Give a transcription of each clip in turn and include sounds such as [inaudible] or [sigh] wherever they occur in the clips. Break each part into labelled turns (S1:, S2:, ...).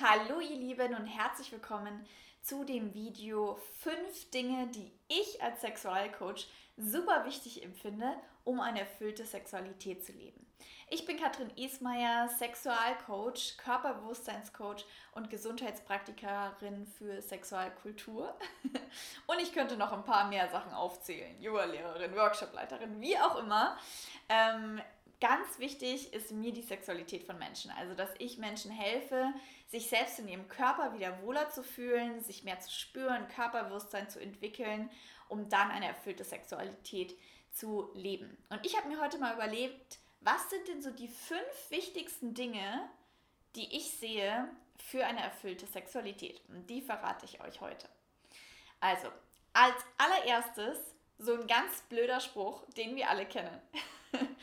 S1: Hallo ihr Lieben und herzlich willkommen zu dem Video 5 Dinge, die ich als Sexualcoach super wichtig empfinde, um eine erfüllte Sexualität zu leben. Ich bin Katrin Ismaier, Sexualcoach, Körperbewusstseinscoach und Gesundheitspraktikerin für Sexualkultur. [laughs] Und ich könnte noch ein paar mehr Sachen aufzählen. Yoga-Lehrerin, Workshopleiterin, wie auch immer. Ganz wichtig ist mir die Sexualität von Menschen. Also, dass ich Menschen helfe, sich selbst in ihrem Körper wieder wohler zu fühlen, sich mehr zu spüren, Körperbewusstsein zu entwickeln, um dann eine erfüllte Sexualität zu leben. Und ich habe mir heute mal überlegt, was sind denn so die fünf wichtigsten Dinge, die ich sehe für eine erfüllte Sexualität? Und die verrate ich euch heute. Also, als allererstes so ein ganz blöder Spruch, den wir alle kennen. [laughs]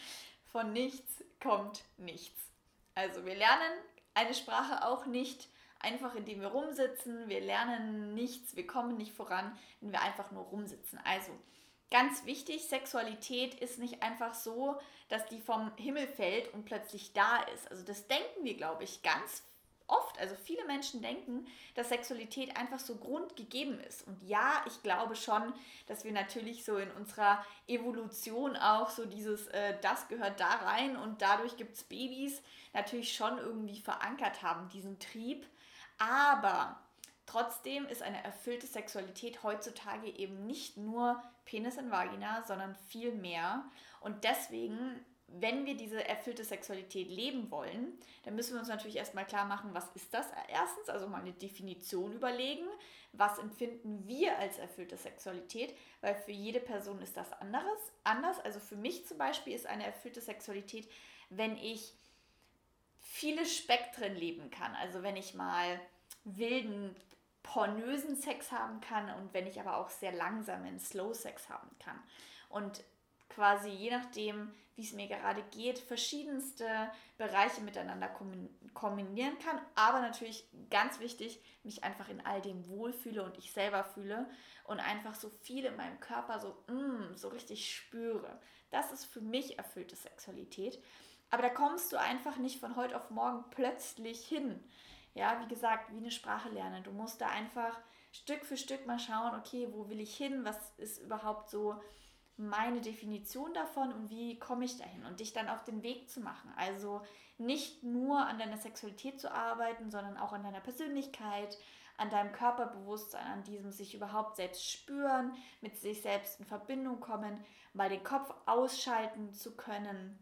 S1: von nichts kommt nichts. Also wir lernen eine Sprache auch nicht einfach, indem wir rumsitzen. Wir lernen nichts, wir kommen nicht voran, wenn wir einfach nur rumsitzen. Also ganz wichtig, Sexualität ist nicht einfach so, dass die vom Himmel fällt und plötzlich da ist. Also das denken wir, glaube ich, ganz oft, also viele Menschen denken, dass Sexualität einfach so grundgegeben ist. Und ja, ich glaube schon, dass wir natürlich so in unserer Evolution auch so dieses, äh, das gehört da rein und dadurch gibt es Babys, natürlich schon irgendwie verankert haben, diesen Trieb. Aber trotzdem ist eine erfüllte Sexualität heutzutage eben nicht nur Penis und Vagina, sondern viel mehr. Und deswegen wenn wir diese erfüllte Sexualität leben wollen, dann müssen wir uns natürlich erstmal klar machen, was ist das erstens, also mal eine Definition überlegen, was empfinden wir als erfüllte Sexualität, weil für jede Person ist das anderes, anders. Also für mich zum Beispiel ist eine erfüllte Sexualität, wenn ich viele Spektren leben kann, also wenn ich mal wilden, pornösen Sex haben kann und wenn ich aber auch sehr langsamen Slow Sex haben kann. Und quasi je nachdem, wie es mir gerade geht, verschiedenste Bereiche miteinander kombinieren kann. Aber natürlich ganz wichtig, mich einfach in all dem wohlfühle und ich selber fühle und einfach so viel in meinem Körper so, mm, so richtig spüre. Das ist für mich erfüllte Sexualität. Aber da kommst du einfach nicht von heute auf morgen plötzlich hin. Ja, wie gesagt, wie eine Sprache lernen. Du musst da einfach Stück für Stück mal schauen, okay, wo will ich hin? Was ist überhaupt so meine Definition davon und wie komme ich dahin und dich dann auf den Weg zu machen. Also nicht nur an deiner Sexualität zu arbeiten, sondern auch an deiner Persönlichkeit, an deinem Körperbewusstsein, an diesem sich überhaupt selbst spüren, mit sich selbst in Verbindung kommen, mal den Kopf ausschalten zu können.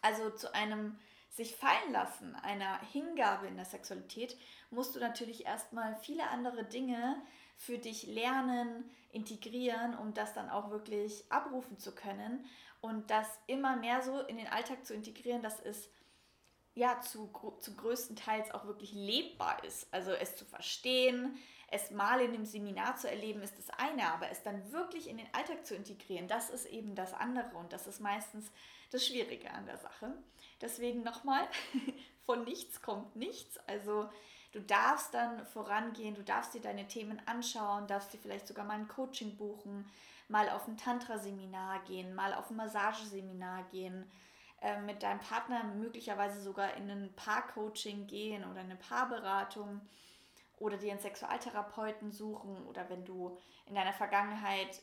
S1: Also zu einem sich fallen lassen, einer Hingabe in der Sexualität, musst du natürlich erstmal viele andere Dinge für dich lernen, integrieren, um das dann auch wirklich abrufen zu können und das immer mehr so in den Alltag zu integrieren, dass es ja zu, zu größten Teils auch wirklich lebbar ist. Also es zu verstehen, es mal in einem Seminar zu erleben, ist das eine, aber es dann wirklich in den Alltag zu integrieren, das ist eben das andere und das ist meistens das Schwierige an der Sache. Deswegen nochmal, [laughs] von nichts kommt nichts. Also Du darfst dann vorangehen, du darfst dir deine Themen anschauen, darfst dir vielleicht sogar mal ein Coaching buchen, mal auf ein Tantra-Seminar gehen, mal auf ein Massageseminar gehen, äh, mit deinem Partner möglicherweise sogar in ein Paar-Coaching gehen oder eine Paarberatung oder dir einen Sexualtherapeuten suchen oder wenn du in deiner Vergangenheit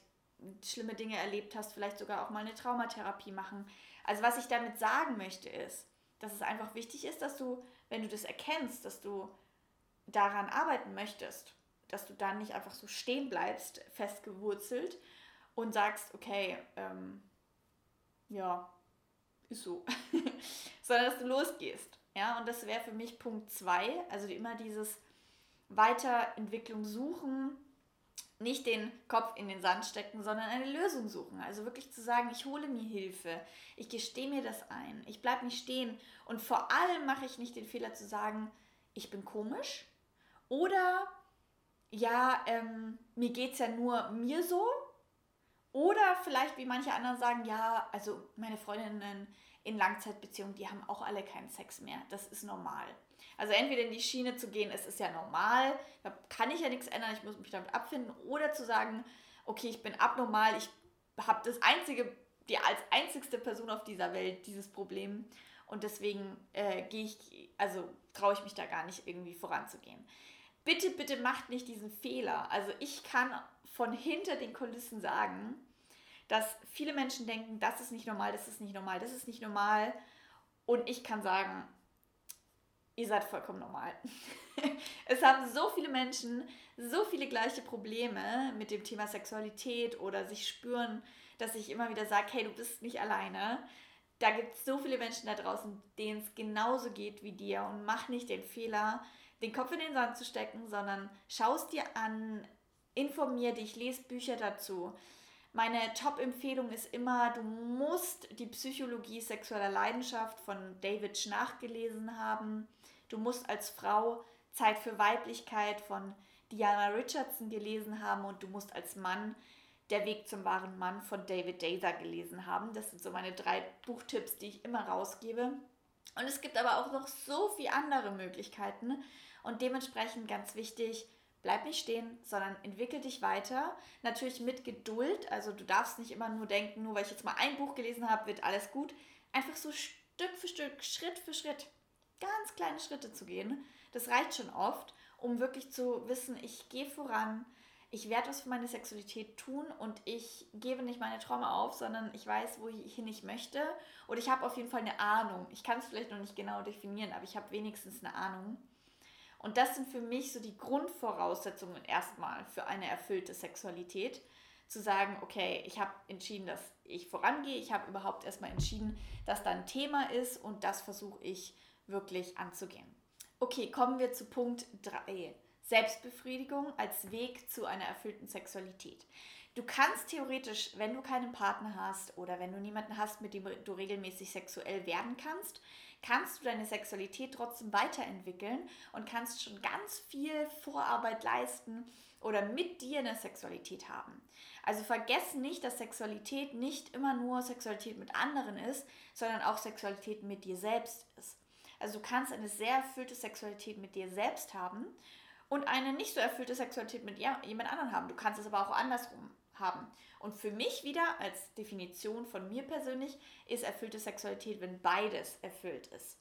S1: schlimme Dinge erlebt hast, vielleicht sogar auch mal eine Traumatherapie machen. Also was ich damit sagen möchte ist, dass es einfach wichtig ist, dass du, wenn du das erkennst, dass du daran arbeiten möchtest, dass du dann nicht einfach so stehen bleibst, festgewurzelt und sagst, okay, ähm, ja, ist so, [laughs] sondern dass du losgehst. Ja, und das wäre für mich Punkt 2, also immer dieses Weiterentwicklung suchen, nicht den Kopf in den Sand stecken, sondern eine Lösung suchen. Also wirklich zu sagen, ich hole mir Hilfe, ich gestehe mir das ein, ich bleibe nicht stehen und vor allem mache ich nicht den Fehler zu sagen, ich bin komisch, oder ja, ähm, mir geht es ja nur mir so. Oder vielleicht, wie manche anderen sagen, ja, also meine Freundinnen in Langzeitbeziehungen, die haben auch alle keinen Sex mehr. Das ist normal. Also entweder in die Schiene zu gehen, es ist ja normal, da kann ich ja nichts ändern, ich muss mich damit abfinden. Oder zu sagen, okay, ich bin abnormal, ich habe das einzige, die als einzigste Person auf dieser Welt dieses Problem Und deswegen äh, gehe ich, also traue ich mich da gar nicht irgendwie voranzugehen. Bitte, bitte macht nicht diesen Fehler. Also ich kann von hinter den Kulissen sagen, dass viele Menschen denken, das ist nicht normal, das ist nicht normal, das ist nicht normal. Und ich kann sagen, ihr seid vollkommen normal. [laughs] es haben so viele Menschen so viele gleiche Probleme mit dem Thema Sexualität oder sich spüren, dass ich immer wieder sage, hey, du bist nicht alleine. Da gibt es so viele Menschen da draußen, denen es genauso geht wie dir und mach nicht den Fehler, den Kopf in den Sand zu stecken, sondern schau es dir an, informier dich, lese Bücher dazu. Meine Top-Empfehlung ist immer, du musst die Psychologie sexueller Leidenschaft von David Schnach gelesen haben. Du musst als Frau Zeit für Weiblichkeit von Diana Richardson gelesen haben und du musst als Mann Der Weg zum wahren Mann von David Dazer gelesen haben. Das sind so meine drei Buchtipps, die ich immer rausgebe. Und es gibt aber auch noch so viele andere Möglichkeiten und dementsprechend ganz wichtig, bleib nicht stehen, sondern entwickel dich weiter. Natürlich mit Geduld, also du darfst nicht immer nur denken, nur weil ich jetzt mal ein Buch gelesen habe, wird alles gut. Einfach so Stück für Stück, Schritt für Schritt, ganz kleine Schritte zu gehen. Das reicht schon oft, um wirklich zu wissen, ich gehe voran, ich werde was für meine Sexualität tun und ich gebe nicht meine Träume auf, sondern ich weiß, wohin ich möchte. Und ich habe auf jeden Fall eine Ahnung. Ich kann es vielleicht noch nicht genau definieren, aber ich habe wenigstens eine Ahnung. Und das sind für mich so die Grundvoraussetzungen erstmal für eine erfüllte Sexualität. Zu sagen, okay, ich habe entschieden, dass ich vorangehe. Ich habe überhaupt erstmal entschieden, dass da ein Thema ist und das versuche ich wirklich anzugehen. Okay, kommen wir zu Punkt 3. Selbstbefriedigung als Weg zu einer erfüllten Sexualität. Du kannst theoretisch, wenn du keinen Partner hast oder wenn du niemanden hast, mit dem du regelmäßig sexuell werden kannst, kannst du deine Sexualität trotzdem weiterentwickeln und kannst schon ganz viel Vorarbeit leisten oder mit dir eine Sexualität haben. Also vergiss nicht, dass Sexualität nicht immer nur Sexualität mit anderen ist, sondern auch Sexualität mit dir selbst ist. Also du kannst eine sehr erfüllte Sexualität mit dir selbst haben und eine nicht so erfüllte Sexualität mit jemand anderem haben. Du kannst es aber auch andersrum haben. Und für mich wieder als Definition von mir persönlich ist erfüllte Sexualität, wenn beides erfüllt ist.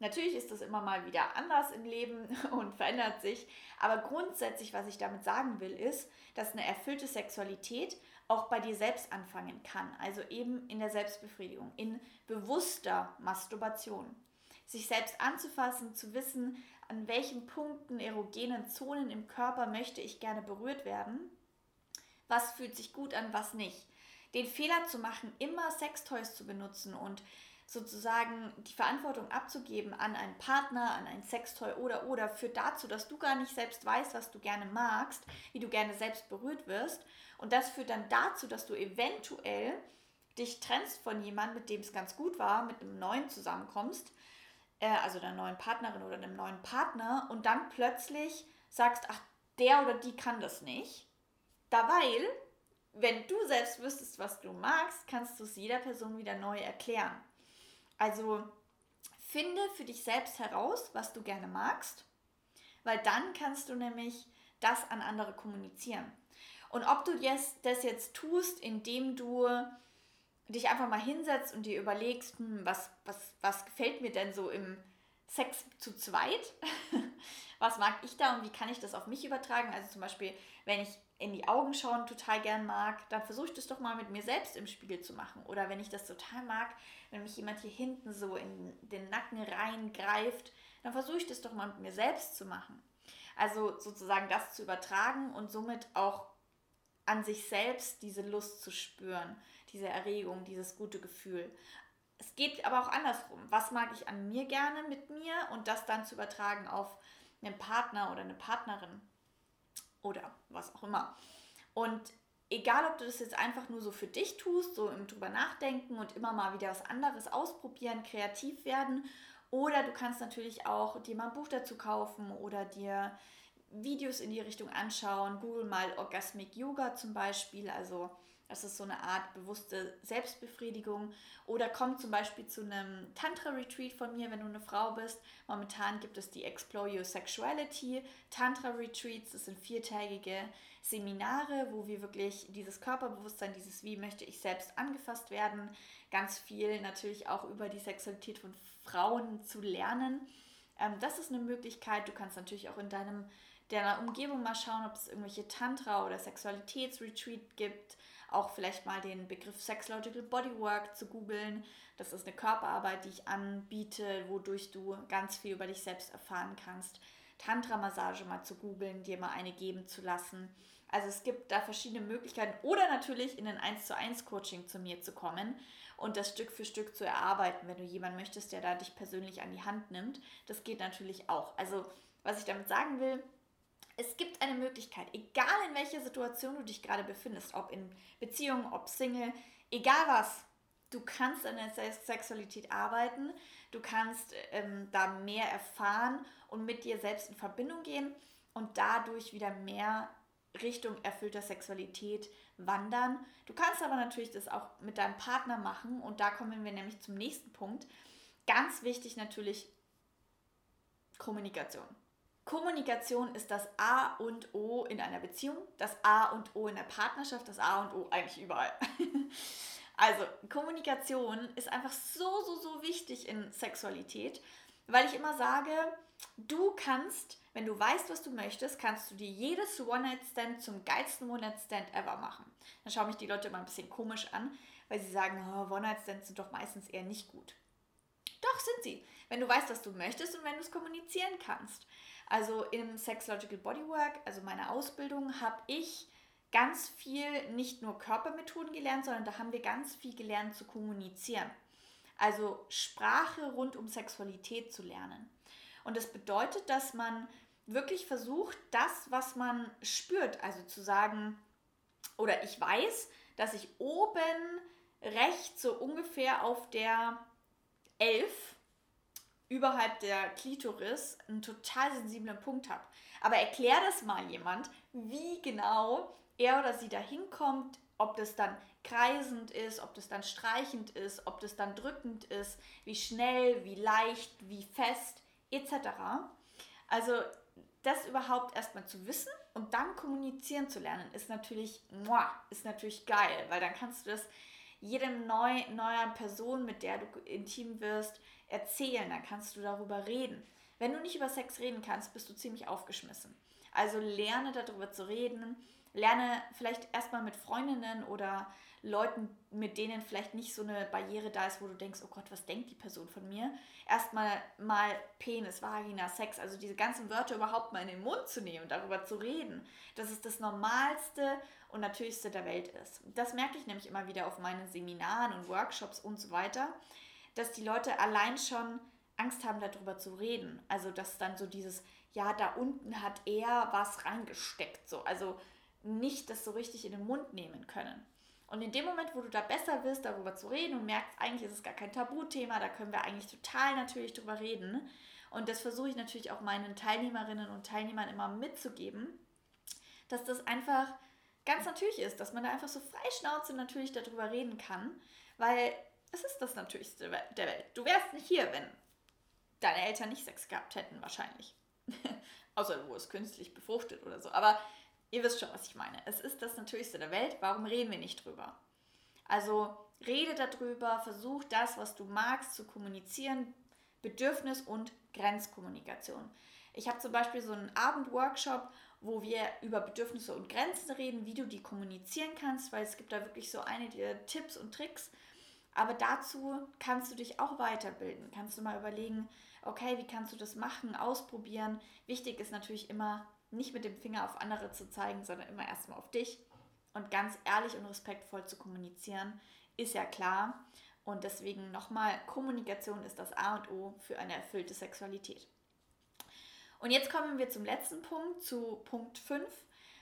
S1: Natürlich ist das immer mal wieder anders im Leben [laughs] und verändert sich, aber grundsätzlich, was ich damit sagen will, ist, dass eine erfüllte Sexualität auch bei dir selbst anfangen kann, also eben in der Selbstbefriedigung, in bewusster Masturbation. Sich selbst anzufassen, zu wissen, an welchen Punkten, erogenen Zonen im Körper möchte ich gerne berührt werden, was fühlt sich gut an, was nicht. Den Fehler zu machen, immer Sextoys zu benutzen und sozusagen die Verantwortung abzugeben an einen Partner, an ein Sextoy oder oder führt dazu, dass du gar nicht selbst weißt, was du gerne magst, wie du gerne selbst berührt wirst. Und das führt dann dazu, dass du eventuell dich trennst von jemandem, mit dem es ganz gut war, mit einem neuen zusammenkommst äh, also einer neuen Partnerin oder einem neuen Partner und dann plötzlich sagst, ach, der oder die kann das nicht. Dabei, wenn du selbst wüsstest, was du magst, kannst du es jeder Person wieder neu erklären. Also finde für dich selbst heraus, was du gerne magst, weil dann kannst du nämlich das an andere kommunizieren. Und ob du das jetzt tust, indem du dich einfach mal hinsetzt und dir überlegst, hm, was, was, was gefällt mir denn so im Sex zu zweit? [laughs] was mag ich da und wie kann ich das auf mich übertragen? Also zum Beispiel, wenn ich in die Augen schauen total gern mag, dann versuche ich das doch mal mit mir selbst im Spiegel zu machen. Oder wenn ich das total mag, wenn mich jemand hier hinten so in den Nacken reingreift, dann versuche ich das doch mal mit mir selbst zu machen. Also sozusagen das zu übertragen und somit auch an sich selbst diese Lust zu spüren diese Erregung, dieses gute Gefühl. Es geht aber auch andersrum. Was mag ich an mir gerne mit mir und das dann zu übertragen auf einen Partner oder eine Partnerin oder was auch immer. Und egal, ob du das jetzt einfach nur so für dich tust, so im drüber nachdenken und immer mal wieder was anderes ausprobieren, kreativ werden, oder du kannst natürlich auch dir mal ein Buch dazu kaufen oder dir Videos in die Richtung anschauen. Google mal Orgasmic Yoga zum Beispiel, also Das ist so eine Art bewusste Selbstbefriedigung. Oder komm zum Beispiel zu einem Tantra-Retreat von mir, wenn du eine Frau bist. Momentan gibt es die Explore Your Sexuality Tantra-Retreats. Das sind viertägige Seminare, wo wir wirklich dieses Körperbewusstsein, dieses Wie möchte ich selbst angefasst werden, ganz viel natürlich auch über die Sexualität von Frauen zu lernen. Ähm, das ist eine Möglichkeit. Du kannst natürlich auch in deinem deiner Umgebung mal schauen, ob es irgendwelche Tantra- oder Sexualitätsretreat gibt auch vielleicht mal den Begriff Sexological Bodywork zu googeln. Das ist eine Körperarbeit, die ich anbiete, wodurch du ganz viel über dich selbst erfahren kannst. Tantra-Massage mal zu googeln, dir mal eine geben zu lassen. Also es gibt da verschiedene Möglichkeiten oder natürlich in ein 1 zu 1 Coaching zu mir zu kommen und das Stück für Stück zu erarbeiten, wenn du jemanden möchtest, der da dich persönlich an die Hand nimmt. Das geht natürlich auch. Also was ich damit sagen will, es gibt eine Möglichkeit, egal in welcher Situation du dich gerade befindest, ob in Beziehung, ob Single, egal was, du kannst an der Sexualität arbeiten, du kannst ähm, da mehr erfahren und mit dir selbst in Verbindung gehen und dadurch wieder mehr Richtung erfüllter Sexualität wandern. Du kannst aber natürlich das auch mit deinem Partner machen und da kommen wir nämlich zum nächsten Punkt. Ganz wichtig natürlich Kommunikation. Kommunikation ist das A und O in einer Beziehung, das A und O in der Partnerschaft, das A und O eigentlich überall. [laughs] Also Kommunikation ist einfach so, so, so wichtig in Sexualität, weil ich immer sage, du kannst, wenn du weißt, was du möchtest, kannst du dir jedes One-Night-Stand zum geilsten One-Night-Stand ever machen. Dann schauen mich die Leute immer ein bisschen komisch an, weil sie sagen, oh, One-Night-Stands sind doch meistens eher nicht gut. Doch sind sie, wenn du weißt, was du möchtest und wenn du es kommunizieren kannst. Also im Sexological Bodywork, also meiner Ausbildung, habe ich ganz viel nicht nur Körpermethoden gelernt, sondern da haben wir ganz viel gelernt zu kommunizieren. Also Sprache rund um Sexualität zu lernen. Und das bedeutet, dass man wirklich versucht, das, was man spürt, also zu sagen, oder ich weiß, dass ich oben rechts so ungefähr auf der 11 überhalb der Klitoris einen total sensiblen Punkt habe. Aber erklär das mal jemand, wie genau er oder sie da hinkommt, ob das dann kreisend ist, ob das dann streichend ist, ob das dann drückend ist, wie schnell, wie leicht, wie fest, etc. Also das überhaupt erstmal zu wissen und dann kommunizieren zu lernen, ist natürlich, ist natürlich geil, weil dann kannst du das jedem neu, neuen Person, mit der du intim wirst, erzählen, dann kannst du darüber reden. Wenn du nicht über Sex reden kannst, bist du ziemlich aufgeschmissen. Also lerne darüber zu reden, lerne vielleicht erstmal mit Freundinnen oder Leuten, mit denen vielleicht nicht so eine Barriere da ist, wo du denkst, oh Gott, was denkt die Person von mir? Erstmal mal Penis, Vagina, Sex, also diese ganzen Wörter überhaupt mal in den Mund zu nehmen, darüber zu reden, dass es das Normalste und Natürlichste der Welt ist. Das merke ich nämlich immer wieder auf meinen Seminaren und Workshops und so weiter, dass die Leute allein schon Angst haben, darüber zu reden. Also, dass dann so dieses, ja, da unten hat er was reingesteckt, so. Also nicht das so richtig in den Mund nehmen können. Und in dem Moment, wo du da besser wirst, darüber zu reden und merkst, eigentlich ist es gar kein Tabuthema, da können wir eigentlich total natürlich drüber reden. Und das versuche ich natürlich auch meinen Teilnehmerinnen und Teilnehmern immer mitzugeben, dass das einfach ganz natürlich ist, dass man da einfach so freischnauze natürlich darüber reden kann, weil es ist das Natürlichste der Welt. Du wärst nicht hier, wenn deine Eltern nicht Sex gehabt hätten, wahrscheinlich. [laughs] Außer du wurdest künstlich befruchtet oder so. Aber ihr wisst schon, was ich meine. Es ist das Natürlichste der Welt. Warum reden wir nicht drüber? Also rede darüber, versuch das, was du magst, zu kommunizieren. Bedürfnis- und Grenzkommunikation. Ich habe zum Beispiel so einen Abendworkshop, wo wir über Bedürfnisse und Grenzen reden, wie du die kommunizieren kannst, weil es gibt da wirklich so einige Tipps und Tricks, aber dazu kannst du dich auch weiterbilden. Kannst du mal überlegen, okay, wie kannst du das machen, ausprobieren. Wichtig ist natürlich immer, nicht mit dem Finger auf andere zu zeigen, sondern immer erstmal auf dich und ganz ehrlich und respektvoll zu kommunizieren, ist ja klar. Und deswegen nochmal, Kommunikation ist das A und O für eine erfüllte Sexualität. Und jetzt kommen wir zum letzten Punkt, zu Punkt 5.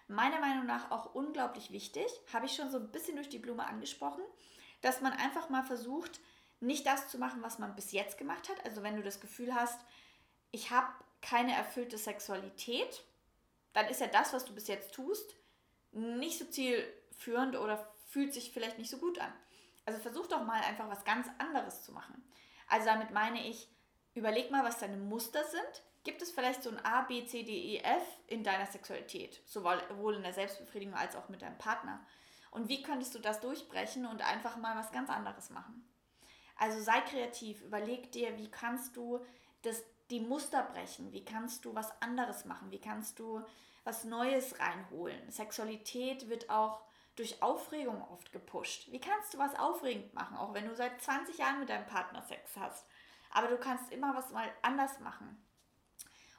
S1: Meiner Meinung nach auch unglaublich wichtig, habe ich schon so ein bisschen durch die Blume angesprochen dass man einfach mal versucht, nicht das zu machen, was man bis jetzt gemacht hat. Also wenn du das Gefühl hast, ich habe keine erfüllte Sexualität, dann ist ja das, was du bis jetzt tust, nicht so zielführend oder fühlt sich vielleicht nicht so gut an. Also versuch doch mal einfach was ganz anderes zu machen. Also damit meine ich, überleg mal, was deine Muster sind. Gibt es vielleicht so ein A, B, C, D, E, F in deiner Sexualität, sowohl in der Selbstbefriedigung als auch mit deinem Partner? Und wie könntest du das durchbrechen und einfach mal was ganz anderes machen? Also sei kreativ, überleg dir, wie kannst du das, die Muster brechen, wie kannst du was anderes machen, wie kannst du was Neues reinholen. Sexualität wird auch durch Aufregung oft gepusht. Wie kannst du was aufregend machen, auch wenn du seit 20 Jahren mit deinem Partner Sex hast? Aber du kannst immer was mal anders machen.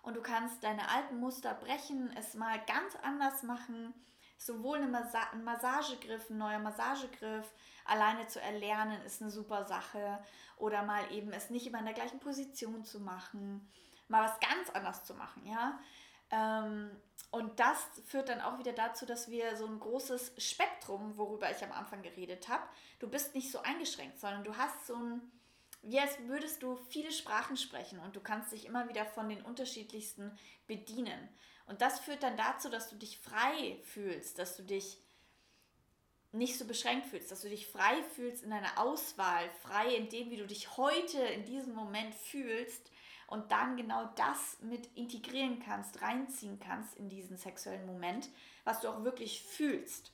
S1: Und du kannst deine alten Muster brechen, es mal ganz anders machen. Sowohl eine Massa ein Massagegriff, ein neuer Massagegriff, alleine zu erlernen, ist eine super Sache. Oder mal eben es nicht immer in der gleichen Position zu machen. Mal was ganz anders zu machen, ja. Ähm, und das führt dann auch wieder dazu, dass wir so ein großes Spektrum, worüber ich am Anfang geredet habe, du bist nicht so eingeschränkt, sondern du hast so ein, wie als würdest du viele Sprachen sprechen und du kannst dich immer wieder von den unterschiedlichsten bedienen. Und das führt dann dazu, dass du dich frei fühlst, dass du dich nicht so beschränkt fühlst, dass du dich frei fühlst in deiner Auswahl, frei in dem, wie du dich heute in diesem Moment fühlst und dann genau das mit integrieren kannst, reinziehen kannst in diesen sexuellen Moment, was du auch wirklich fühlst.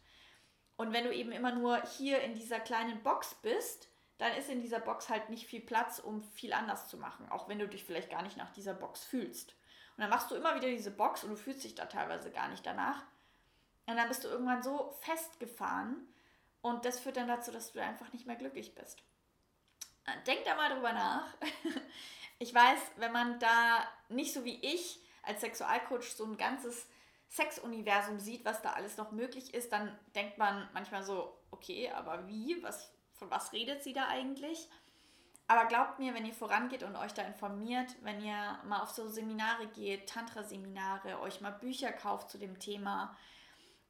S1: Und wenn du eben immer nur hier in dieser kleinen Box bist, dann ist in dieser Box halt nicht viel Platz, um viel anders zu machen, auch wenn du dich vielleicht gar nicht nach dieser Box fühlst. Und dann machst du immer wieder diese Box und du fühlst dich da teilweise gar nicht danach. Und dann bist du irgendwann so festgefahren und das führt dann dazu, dass du einfach nicht mehr glücklich bist. Denk da mal drüber nach. [laughs] Ich weiß, wenn man da nicht so wie ich als Sexualcoach so ein ganzes Sexuniversum sieht, was da alles noch möglich ist, dann denkt man manchmal so, okay, aber wie? Was, von was redet sie da eigentlich? Aber glaubt mir, wenn ihr vorangeht und euch da informiert, wenn ihr mal auf so Seminare geht, Tantra-Seminare, euch mal Bücher kauft zu dem Thema,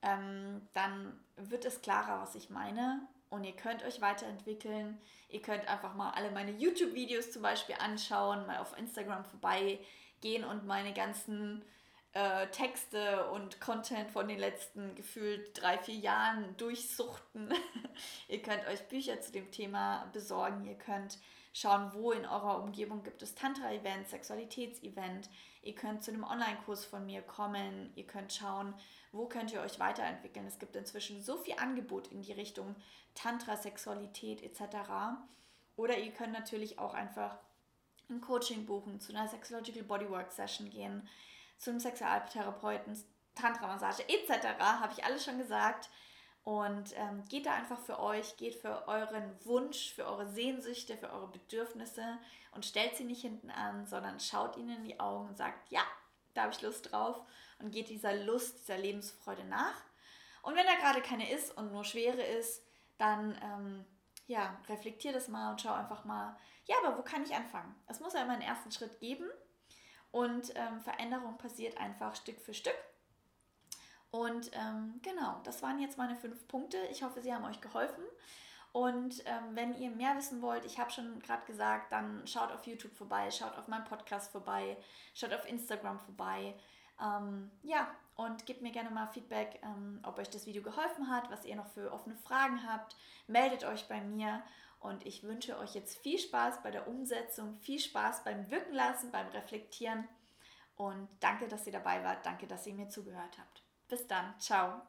S1: ähm, dann wird es klarer, was ich meine und ihr könnt euch weiterentwickeln. Ihr könnt einfach mal alle meine YouTube-Videos zum Beispiel anschauen, mal auf Instagram vorbeigehen und meine ganzen äh, Texte und Content von den letzten gefühlt drei, vier Jahren durchsuchten. [laughs] ihr könnt euch Bücher zu dem Thema besorgen. Ihr könnt schauen, wo in eurer Umgebung gibt es Tantra-Event, Sexualitätsevent. Ihr könnt zu einem Online-Kurs von mir kommen. Ihr könnt schauen, wo könnt ihr euch weiterentwickeln. Es gibt inzwischen so viel Angebot in die Richtung Tantra, Sexualität etc. Oder ihr könnt natürlich auch einfach ein Coaching buchen, zu einer Sexological Bodywork Session gehen, zu einem Sexualtherapeuten, Tantra-Massage etc. Habe ich alles schon gesagt. Und ähm, geht da einfach für euch, geht für euren Wunsch, für eure Sehnsüchte, für eure Bedürfnisse und stellt sie nicht hinten an, sondern schaut ihnen in die Augen und sagt, ja, da habe ich Lust drauf und geht dieser Lust, dieser Lebensfreude nach. Und wenn da gerade keine ist und nur Schwere ist, dann ähm, ja, reflektier das mal und schau einfach mal, ja, aber wo kann ich anfangen? Es muss ja immer einen ersten Schritt geben und ähm, Veränderung passiert einfach Stück für Stück. Und ähm, genau, das waren jetzt meine fünf Punkte. Ich hoffe, sie haben euch geholfen. Und ähm, wenn ihr mehr wissen wollt, ich habe schon gerade gesagt, dann schaut auf YouTube vorbei, schaut auf meinem Podcast vorbei, schaut auf Instagram vorbei. Ähm, ja, und gebt mir gerne mal Feedback, ähm, ob euch das Video geholfen hat, was ihr noch für offene Fragen habt. Meldet euch bei mir und ich wünsche euch jetzt viel Spaß bei der Umsetzung, viel Spaß beim Wirken lassen, beim Reflektieren und danke, dass ihr dabei wart, danke, dass ihr mir zugehört habt. Bis dann, ciao.